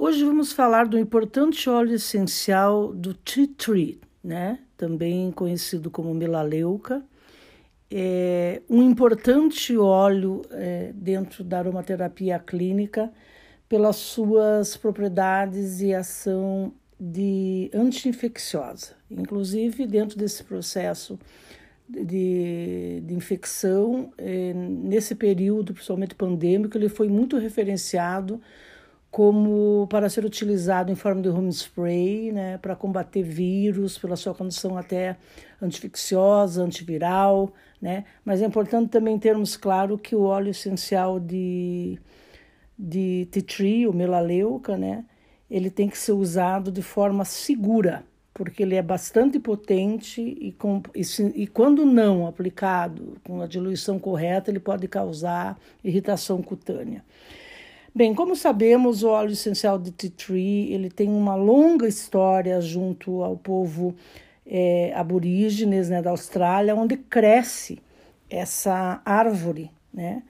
Hoje vamos falar do importante óleo essencial do tea tree, né? também conhecido como melaleuca. É um importante óleo é, dentro da aromaterapia clínica pelas suas propriedades e ação de anti-infecciosa. Inclusive, dentro desse processo de, de infecção, é, nesse período, principalmente pandêmico, ele foi muito referenciado como para ser utilizado em forma de home spray, né, para combater vírus, pela sua condição até antificiosa, antiviral, né? Mas é importante também termos claro que o óleo essencial de, de tea tree, o melaleuca, né, ele tem que ser usado de forma segura, porque ele é bastante potente e, com, e, se, e quando não aplicado com a diluição correta, ele pode causar irritação cutânea. Bem, como sabemos, o óleo essencial de tea tree ele tem uma longa história junto ao povo é, aborígenes né, da Austrália, onde cresce essa árvore, né,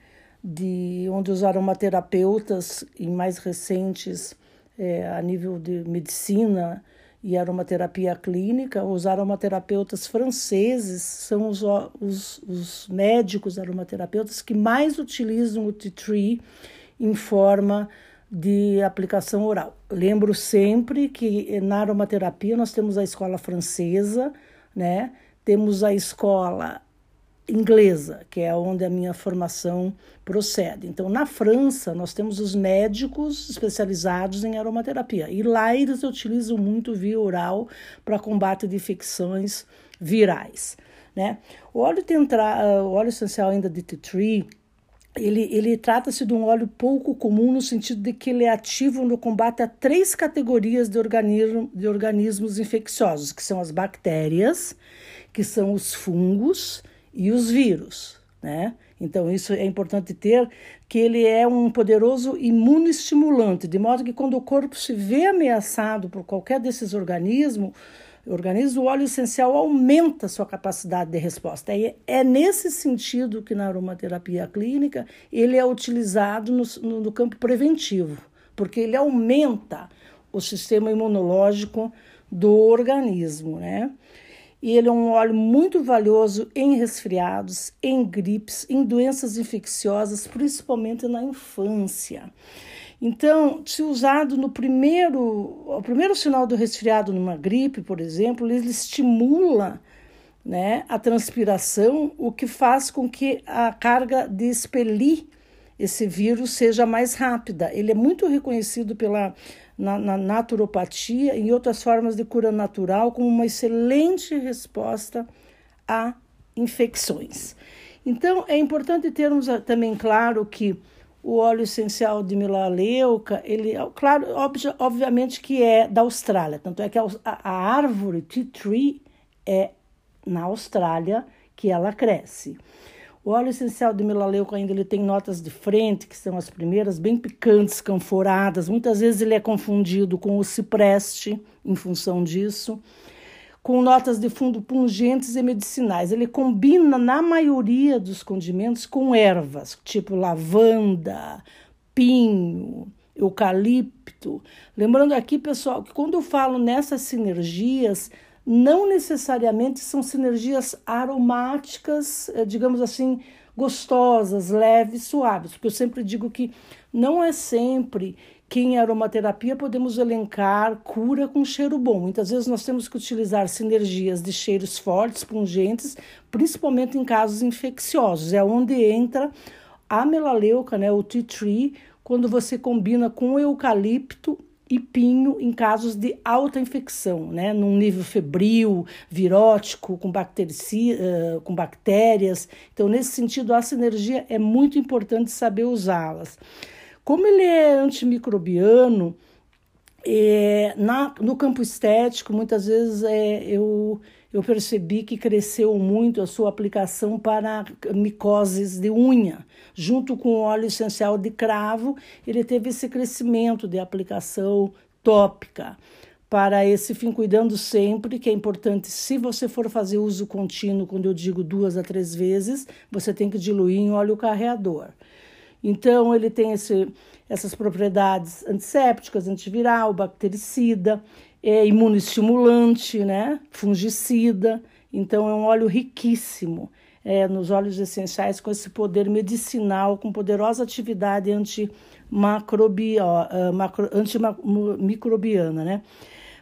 de onde os aromaterapeutas e mais recentes é, a nível de medicina e aromaterapia clínica, os aromaterapeutas franceses são os, os, os médicos aromaterapeutas que mais utilizam o tea tree em forma de aplicação oral. Lembro sempre que na aromaterapia nós temos a escola francesa, né? Temos a escola inglesa, que é onde a minha formação procede. Então, na França, nós temos os médicos especializados em aromaterapia. E lá eles utilizam muito via oral para combate de infecções virais. Né? O óleo, tentra, o óleo essencial ainda de tea tree, ele, ele trata-se de um óleo pouco comum no sentido de que ele é ativo no combate a três categorias de, organismo, de organismos infecciosos, que são as bactérias, que são os fungos e os vírus, né? Então, isso é importante ter, que ele é um poderoso imunoestimulante, de modo que quando o corpo se vê ameaçado por qualquer desses organismos, organismo, o óleo essencial aumenta a sua capacidade de resposta. E é nesse sentido que na aromaterapia clínica ele é utilizado no, no, no campo preventivo, porque ele aumenta o sistema imunológico do organismo, né? E ele é um óleo muito valioso em resfriados, em gripes, em doenças infecciosas, principalmente na infância. Então, se usado no primeiro, o primeiro sinal do resfriado numa gripe, por exemplo, ele estimula né, a transpiração, o que faz com que a carga de expelir esse vírus seja mais rápida. Ele é muito reconhecido pela na, na naturopatia e outras formas de cura natural como uma excelente resposta a infecções. Então, é importante termos também claro que o óleo essencial de melaleuca, ele, claro, obviamente que é da Austrália, tanto é que a, a árvore tea tree é na Austrália que ela cresce. O óleo essencial de melaleuca ainda ele tem notas de frente, que são as primeiras, bem picantes, canforadas. Muitas vezes ele é confundido com o cipreste, em função disso com notas de fundo pungentes e medicinais. Ele combina, na maioria dos condimentos, com ervas, tipo lavanda, pinho, eucalipto. Lembrando aqui, pessoal, que quando eu falo nessas sinergias, não necessariamente são sinergias aromáticas, eh, digamos assim, gostosas, leves, suaves, porque eu sempre digo que não é sempre que em aromaterapia podemos elencar cura com cheiro bom. Muitas vezes nós temos que utilizar sinergias de cheiros fortes, pungentes, principalmente em casos infecciosos. É onde entra a melaleuca, né, o tea tree, quando você combina com eucalipto e pinho em casos de alta infecção, né, num nível febril, virótico, com, com bactérias. Então, nesse sentido, a sinergia é muito importante saber usá-las. Como ele é antimicrobiano, é, na, no campo estético, muitas vezes é, eu, eu percebi que cresceu muito a sua aplicação para micoses de unha. Junto com o óleo essencial de cravo, ele teve esse crescimento de aplicação tópica. Para esse fim, cuidando sempre, que é importante, se você for fazer uso contínuo, quando eu digo duas a três vezes, você tem que diluir em óleo carreador. Então, ele tem esse, essas propriedades antissépticas, antiviral, bactericida, é imunoestimulante, né? fungicida. Então, é um óleo riquíssimo é, nos óleos essenciais com esse poder medicinal, com poderosa atividade antimicrobiana, macro, antimicrobiana né?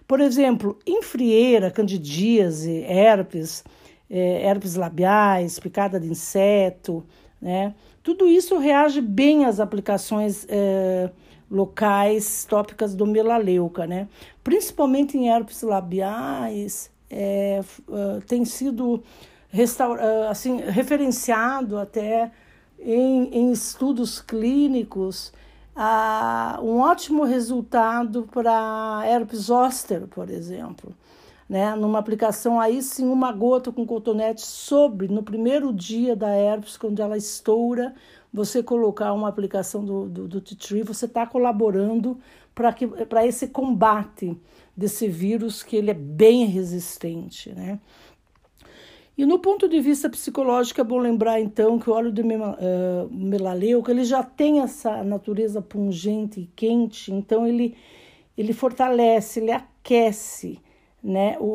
Por exemplo, em frieira, candidíase, herpes, é, herpes labiais, picada de inseto, né? Tudo isso reage bem às aplicações é, locais tópicas do melaleuca, né? Principalmente em herpes labiais, é, é tem sido restaura, assim, referenciado até em, em estudos clínicos a um ótimo resultado para herpes zoster, por exemplo. Né? Numa aplicação aí sim, uma gota com cotonete sobre, no primeiro dia da herpes, quando ela estoura, você colocar uma aplicação do, do, do T-Tree, você está colaborando para esse combate desse vírus que ele é bem resistente, né? E no ponto de vista psicológico, é bom lembrar então que o óleo de uh, melaleuca ele já tem essa natureza pungente e quente, então ele, ele fortalece, ele aquece né, o,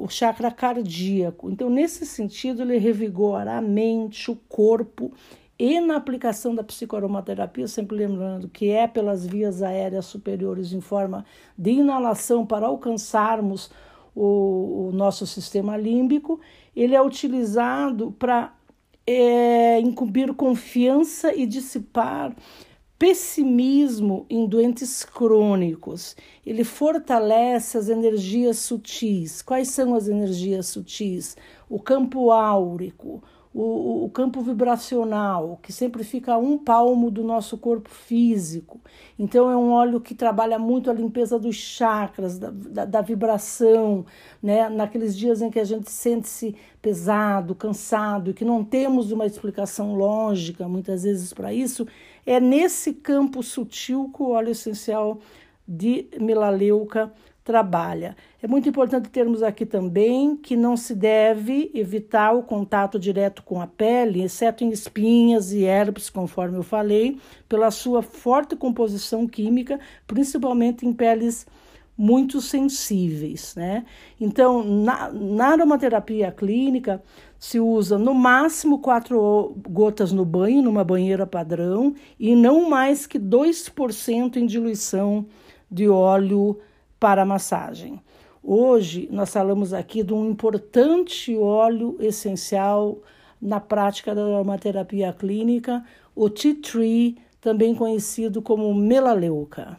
o, o chakra cardíaco. Então, nesse sentido, ele revigora a mente, o corpo e na aplicação da psicoaromaterapia, sempre lembrando que é pelas vias aéreas superiores em forma de inalação para alcançarmos o, o nosso sistema límbico, ele é utilizado para é, incumbir confiança e dissipar pessimismo em doentes crônicos. Ele fortalece as energias sutis. Quais são as energias sutis? O campo áurico, o, o, campo vibracional, que sempre fica a um palmo do nosso corpo físico. Então, é um óleo que trabalha muito a limpeza dos chakras, da, da, da vibração, né? naqueles dias em que a gente sente-se pesado, cansado, e que não temos uma explicação lógica, muitas vezes, para isso. É nesse campo sutil que o óleo essencial de melaleuca trabalha. É muito importante termos aqui também que não se deve evitar o contato direto com a pele, exceto em espinhas e herpes, conforme eu falei, pela sua forte composição química, principalmente em peles muito sensíveis, né? Então, na, na aromaterapia clínica, se usa no máximo quatro gotas no banho, numa banheira padrão, e não mais que 2% em diluição de óleo para massagem. Hoje nós falamos aqui de um importante óleo essencial na prática da aromaterapia clínica, o tea tree, também conhecido como melaleuca.